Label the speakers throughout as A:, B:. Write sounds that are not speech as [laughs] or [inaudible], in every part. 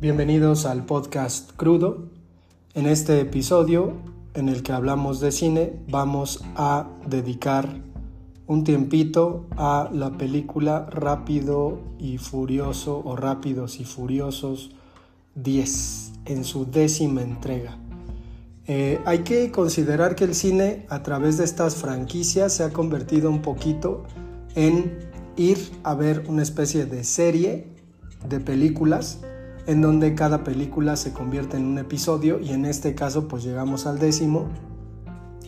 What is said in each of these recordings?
A: Bienvenidos al podcast Crudo. En este episodio en el que hablamos de cine vamos a dedicar un tiempito a la película Rápido y Furioso o Rápidos y Furiosos 10 en su décima entrega. Eh, hay que considerar que el cine a través de estas franquicias se ha convertido un poquito en ir a ver una especie de serie de películas en donde cada película se convierte en un episodio y en este caso pues llegamos al décimo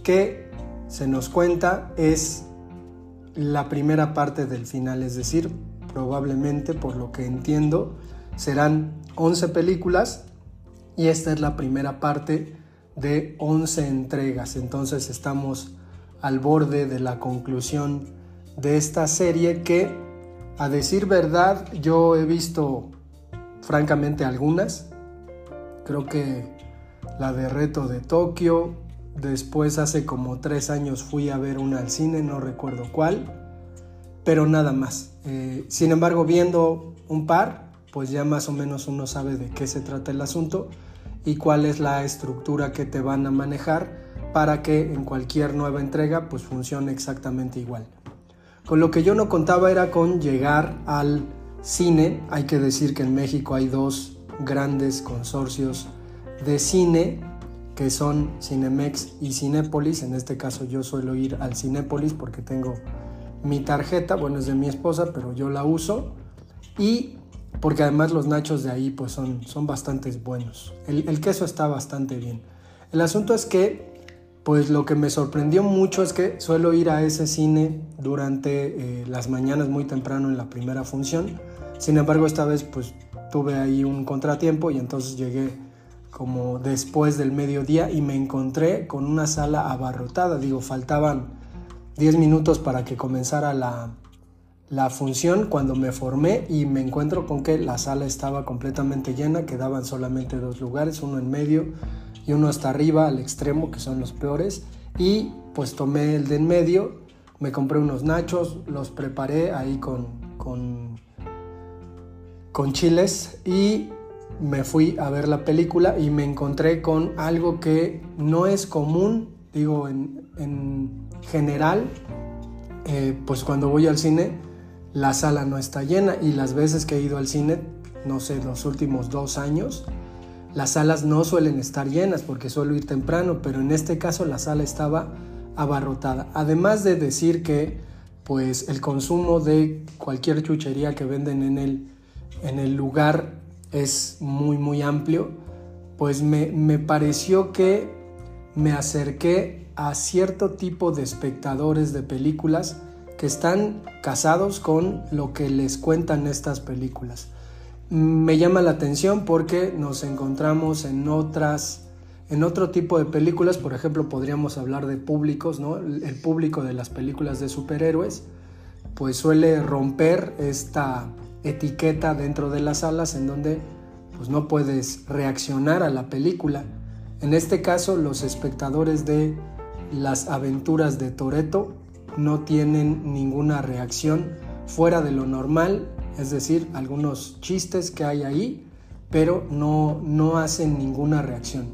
A: que se nos cuenta es la primera parte del final, es decir, probablemente por lo que entiendo serán 11 películas y esta es la primera parte de 11 entregas, entonces estamos al borde de la conclusión de esta serie que a decir verdad yo he visto francamente algunas. Creo que la de Reto de Tokio. Después hace como tres años fui a ver una al cine, no recuerdo cuál. Pero nada más. Eh, sin embargo, viendo un par, pues ya más o menos uno sabe de qué se trata el asunto y cuál es la estructura que te van a manejar para que en cualquier nueva entrega pues funcione exactamente igual. Con lo que yo no contaba era con llegar al Cine, hay que decir que en México hay dos grandes consorcios de cine que son Cinemex y Cinépolis. En este caso yo suelo ir al Cinépolis porque tengo mi tarjeta, bueno es de mi esposa, pero yo la uso. Y porque además los nachos de ahí pues son, son bastante buenos. El, queso está bastante bien. El asunto es que pues lo que me sorprendió mucho es que suelo ir a ese cine durante eh, las mañanas muy temprano en la primera función sin embargo, esta vez pues tuve ahí un contratiempo y entonces llegué como después del mediodía y me encontré con una sala abarrotada. Digo, faltaban 10 minutos para que comenzara la, la función cuando me formé y me encuentro con que la sala estaba completamente llena, quedaban solamente dos lugares, uno en medio y uno hasta arriba al extremo, que son los peores, y pues tomé el de en medio, me compré unos nachos, los preparé ahí con, con con chiles y me fui a ver la película y me encontré con algo que no es común, digo, en, general, eh, pues cuando voy al cine la sala no está llena y las veces que he ido al cine, no sé, los últimos dos años, las salas no suelen estar llenas porque suelo ir temprano, pero en este caso la sala estaba abarrotada. Además de decir que pues el consumo de cualquier chuchería que venden en el en el lugar es muy muy amplio, pues me, me pareció que me acerqué a cierto tipo de espectadores de películas que están casados con lo que les cuentan estas películas. Me llama la atención porque nos encontramos en otras en otro tipo de películas, por ejemplo, podríamos hablar de públicos, ¿no? El público de las películas de superhéroes pues suele romper esta etiqueta dentro de las salas en donde pues no puedes reaccionar a la película. En este caso, los espectadores de las aventuras de Toreto no tienen ninguna reacción fuera de lo normal, es decir, algunos chistes que hay ahí, pero no, no hacen ninguna reacción.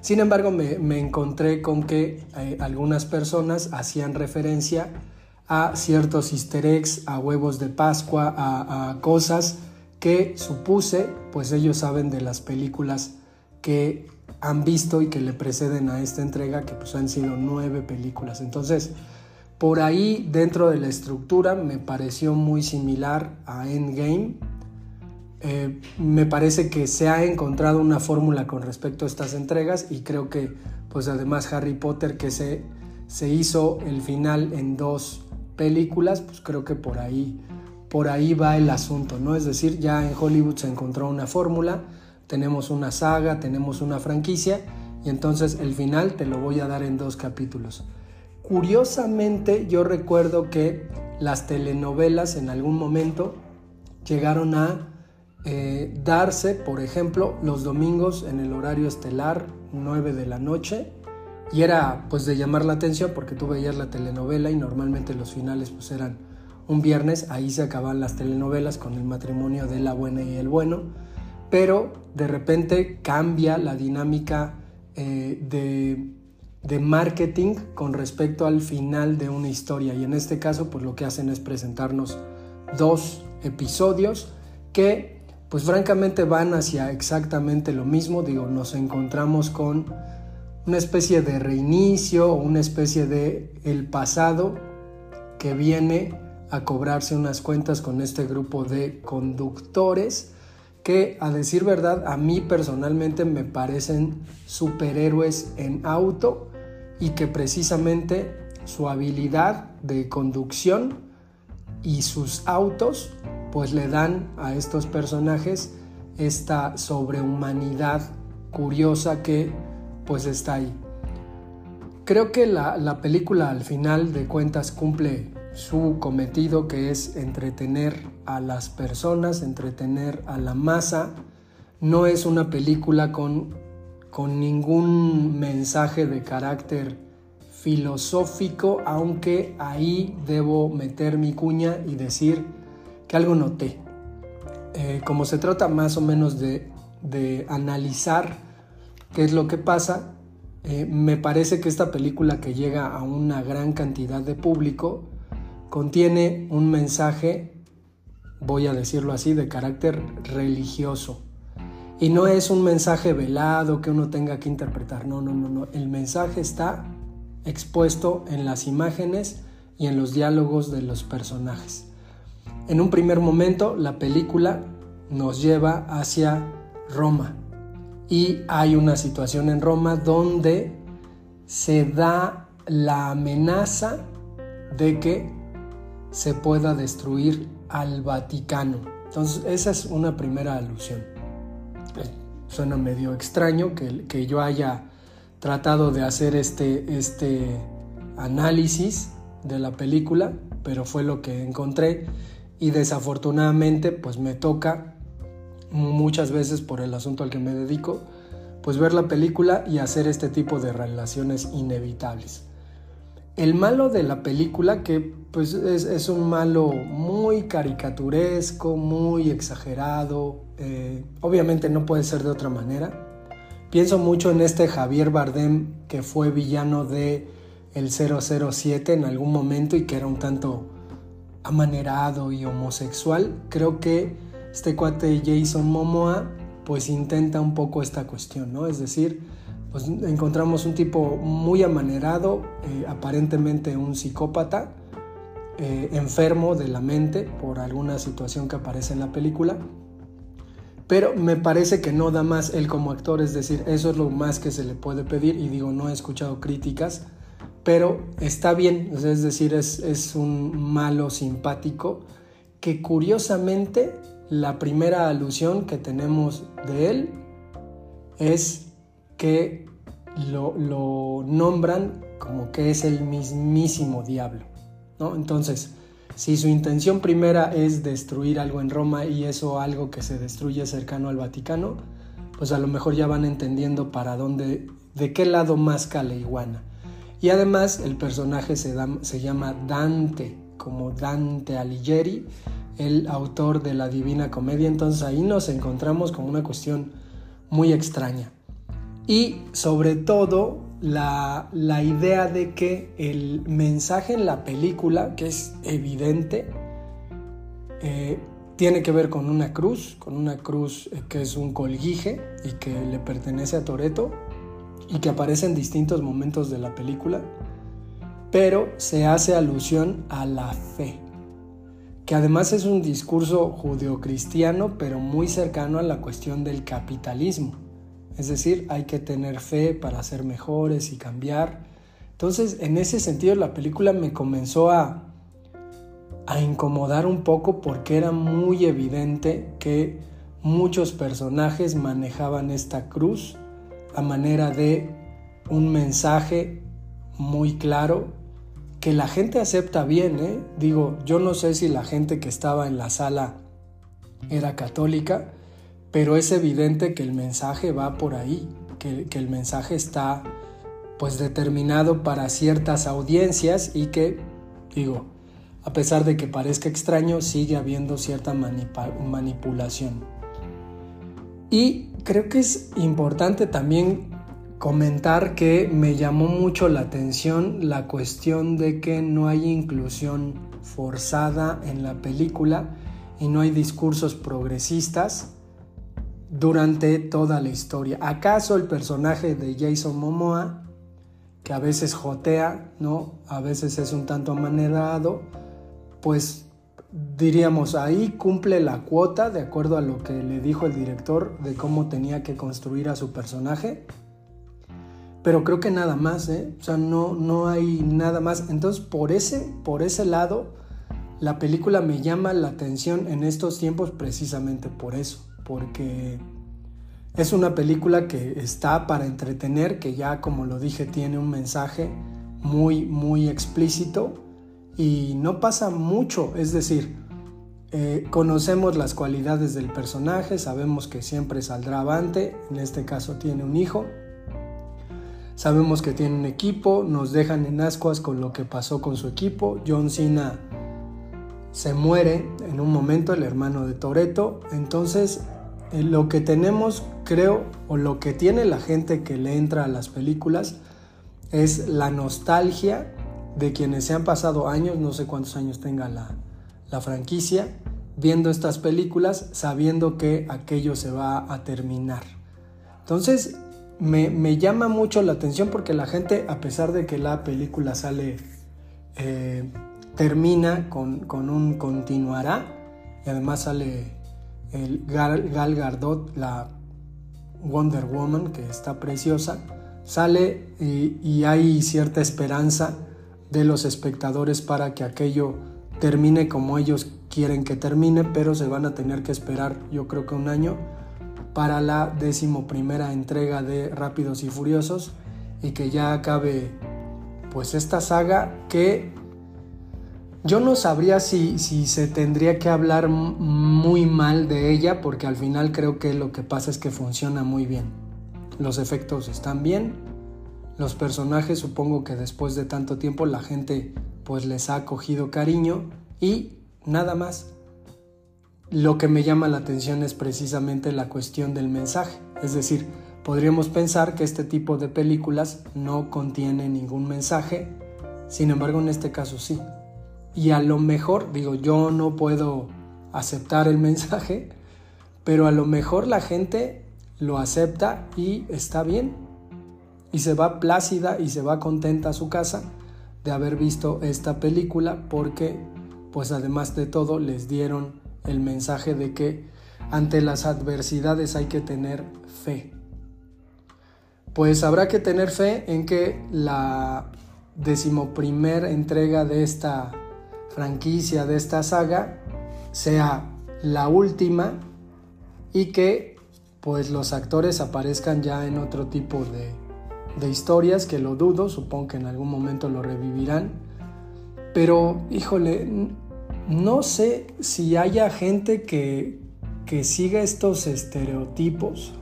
A: Sin embargo, me, encontré con que eh, algunas personas hacían referencia a ciertos easter eggs, a huevos de Pascua, a, cosas que supuse, pues ellos saben de las películas que han visto y que le preceden a esta entrega, que pues han sido nueve películas. Entonces, por ahí dentro de la estructura me pareció muy similar a Endgame. Eh, me parece que se ha encontrado una fórmula con respecto a estas entregas y creo que pues además Harry Potter que se, se hizo el final en dos películas, pues creo que por ahí, por ahí va el asunto, ¿no? Es decir, ya en Hollywood se encontró una fórmula, tenemos una saga, tenemos una franquicia y entonces el final te lo voy a dar en dos capítulos. Curiosamente yo recuerdo que las telenovelas en algún momento llegaron a eh, darse, por ejemplo, los domingos en el horario estelar, 9 de la noche, y era pues de llamar la atención porque tú veías la telenovela y normalmente los finales pues eran un viernes, ahí se acaban las telenovelas con el matrimonio de la buena y el bueno. pero de repente cambia la dinámica eh, de, de, marketing con respecto al final de una historia. Y en este caso, pues lo que hacen es presentarnos dos episodios que, pues francamente, van hacia exactamente lo mismo. Digo, nos encontramos con una especie de reinicio o una especie de el pasado que viene a cobrarse unas cuentas con este grupo de conductores que a decir verdad a mí personalmente me parecen superhéroes en auto y que precisamente su habilidad de conducción y sus autos pues le dan a estos personajes esta sobrehumanidad curiosa que pues está ahí. Creo que la, la película al final de cuentas cumple su cometido que es entretener a las personas, entretener a la masa. No es una película con, con ningún mensaje de carácter filosófico, aunque ahí debo meter mi cuña y decir que algo noté. Eh, como se trata más o menos de, de, analizar qué es lo que pasa, eh, me parece que esta película que llega a una gran cantidad de público contiene un mensaje, voy a decirlo así, de carácter religioso. Y no es un mensaje velado que uno tenga que interpretar, no, no, no, no. El mensaje está expuesto en las imágenes y en los diálogos de los personajes. En un primer momento, la película nos lleva hacia Roma y hay una situación en Roma donde se da la amenaza de que se pueda destruir al Vaticano. Entonces, esa es una primera alusión. Eh, suena medio extraño que, que yo haya tratado de hacer este, este análisis de la película, pero fue lo que encontré y desafortunadamente pues me toca muchas veces por el asunto al que me dedico, pues ver la película y hacer este tipo de relaciones inevitables. El malo de la película, que pues es, un malo muy caricaturesco, muy exagerado, eh, obviamente no puede ser de otra manera. Pienso mucho en este Javier Bardem que fue villano de el 007 en algún momento y que era un tanto amanerado y homosexual. Creo que este cuate Jason Momoa pues intenta un poco esta cuestión, ¿no? Es decir, pues encontramos un tipo muy amanerado, eh, aparentemente un psicópata, eh, enfermo de la mente por alguna situación que aparece en la película. Pero me parece que no da más él como actor, es decir, eso es lo más que se le puede pedir y digo, no he escuchado críticas, pero está bien, es decir, es, es un malo simpático que curiosamente la primera alusión que tenemos de él es que lo, nombran como que es el mismísimo diablo. ¿no? Entonces, si su intención primera es destruir algo en Roma y eso algo que se destruye cercano al Vaticano, pues a lo mejor ya van entendiendo para dónde, de qué lado más la iguana. Y además el personaje se llama Dante, como Dante Alighieri, el autor de la Divina Comedia. Entonces ahí nos encontramos con una cuestión muy extraña y sobre todo la, idea de que el mensaje en la película, que es evidente, eh, tiene que ver con una cruz, con una cruz eh, que es un colguije y que le pertenece a Toreto y que aparece en distintos momentos de la película, pero se hace alusión a la fe, que además es un discurso judeocristiano, pero muy cercano a la cuestión del capitalismo. Es decir, hay que tener fe para ser mejores y cambiar. Entonces, en ese sentido, la película me comenzó a, a incomodar un poco porque era muy evidente que muchos personajes manejaban esta cruz a manera de un mensaje muy claro que la gente acepta bien. ¿eh? Digo, yo no sé si la gente que estaba en la sala era católica, pero es evidente que el mensaje va por ahí, que, el mensaje está pues determinado para ciertas audiencias y que, digo, a pesar de que parezca extraño, sigue habiendo cierta manipulación. Y creo que es importante también comentar que me llamó mucho la atención la cuestión de que no hay inclusión forzada en la película y no hay discursos progresistas durante toda la historia. ¿Acaso el personaje de Jason Momoa, que a veces jotea, ¿no? A veces es un tanto amanerado, pues diríamos ahí cumple la cuota de acuerdo a lo que le dijo el director de cómo tenía que construir a su personaje. Pero creo que nada más, ¿eh? O sea, no, no hay nada más. Entonces, por ese, por ese lado, la película me llama la atención en estos tiempos precisamente por eso porque es una película que está para entretener, que ya como lo dije tiene un mensaje muy, muy explícito y no pasa mucho, es decir, eh, conocemos las cualidades del personaje, sabemos que siempre saldrá avante, en este caso tiene un hijo, sabemos que tiene un equipo, nos dejan en ascuas con lo que pasó con su equipo, John Cena se muere en un momento, el hermano de Toreto, entonces eh, lo que tenemos, creo, o lo que tiene la gente que le entra a las películas, es la nostalgia de quienes se han pasado años, no sé cuántos años tenga la, franquicia, viendo estas películas, sabiendo que aquello se va a terminar. Entonces, me, llama mucho la atención porque la gente, a pesar de que la película sale, eh, termina con, con, un continuará, y además sale el Gal, Gardot, la Wonder Woman, que está preciosa, sale y, hay cierta esperanza de los espectadores para que aquello termine como ellos quieren que termine, pero se van a tener que esperar yo creo que un año para la decimoprimera entrega de Rápidos y Furiosos y que ya acabe pues esta saga que yo no sabría si, si, se tendría que hablar muy mal de ella porque al final creo que lo que pasa es que funciona muy bien. Los efectos están bien, los personajes supongo que después de tanto tiempo la gente pues les ha cogido cariño y nada más. Lo que me llama la atención es precisamente la cuestión del mensaje, es decir, podríamos pensar que este tipo de películas no contiene ningún mensaje, sin embargo en este caso sí y a lo mejor, digo, yo no puedo aceptar el [laughs] mensaje, pero a lo mejor la gente lo acepta y está bien. Y se va plácida y se va contenta a su casa de haber visto esta película porque, pues además de todo, les dieron el mensaje de que ante las adversidades hay que tener fe. Pues habrá que tener fe en que la decimoprimer entrega de esta franquicia de esta saga sea la última y que pues los actores aparezcan ya en otro tipo de, de historias que lo dudo, supongo que en algún momento lo revivirán, pero híjole, no sé si haya gente que, que siga estos estereotipos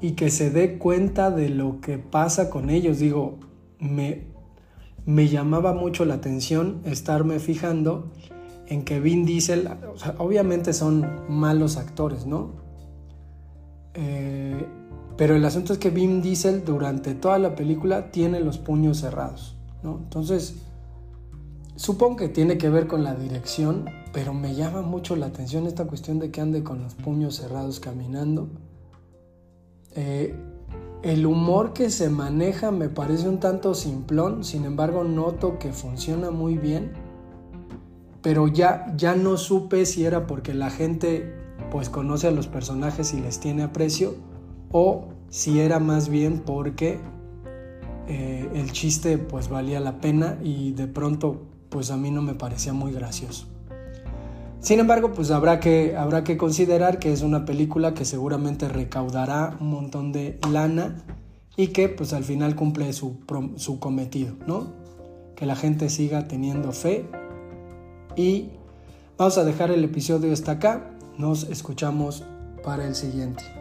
A: y que se dé cuenta de lo que pasa con ellos. Digo, me, me llamaba mucho la atención estarme fijando en que Vin Diesel, obviamente son malos actores, ¿no? Eh, pero el asunto es que Vin Diesel durante toda la película tiene los puños cerrados, ¿no? Entonces, supongo que tiene que ver con la dirección, pero me llama mucho la atención esta cuestión de que ande con los puños cerrados caminando. Eh, el humor que se maneja me parece un tanto simplón, sin embargo noto que funciona muy bien, pero ya, ya no supe si era porque la gente pues conoce a los personajes y les tiene aprecio o si era más bien porque eh, el chiste pues valía la pena y de pronto pues a mí no me parecía muy gracioso. Sin embargo, pues habrá que, habrá que considerar que es una película que seguramente recaudará un montón de lana y que pues al final cumple su, su cometido, ¿no? Que la gente siga teniendo fe y vamos a dejar el episodio hasta acá, nos escuchamos para el siguiente.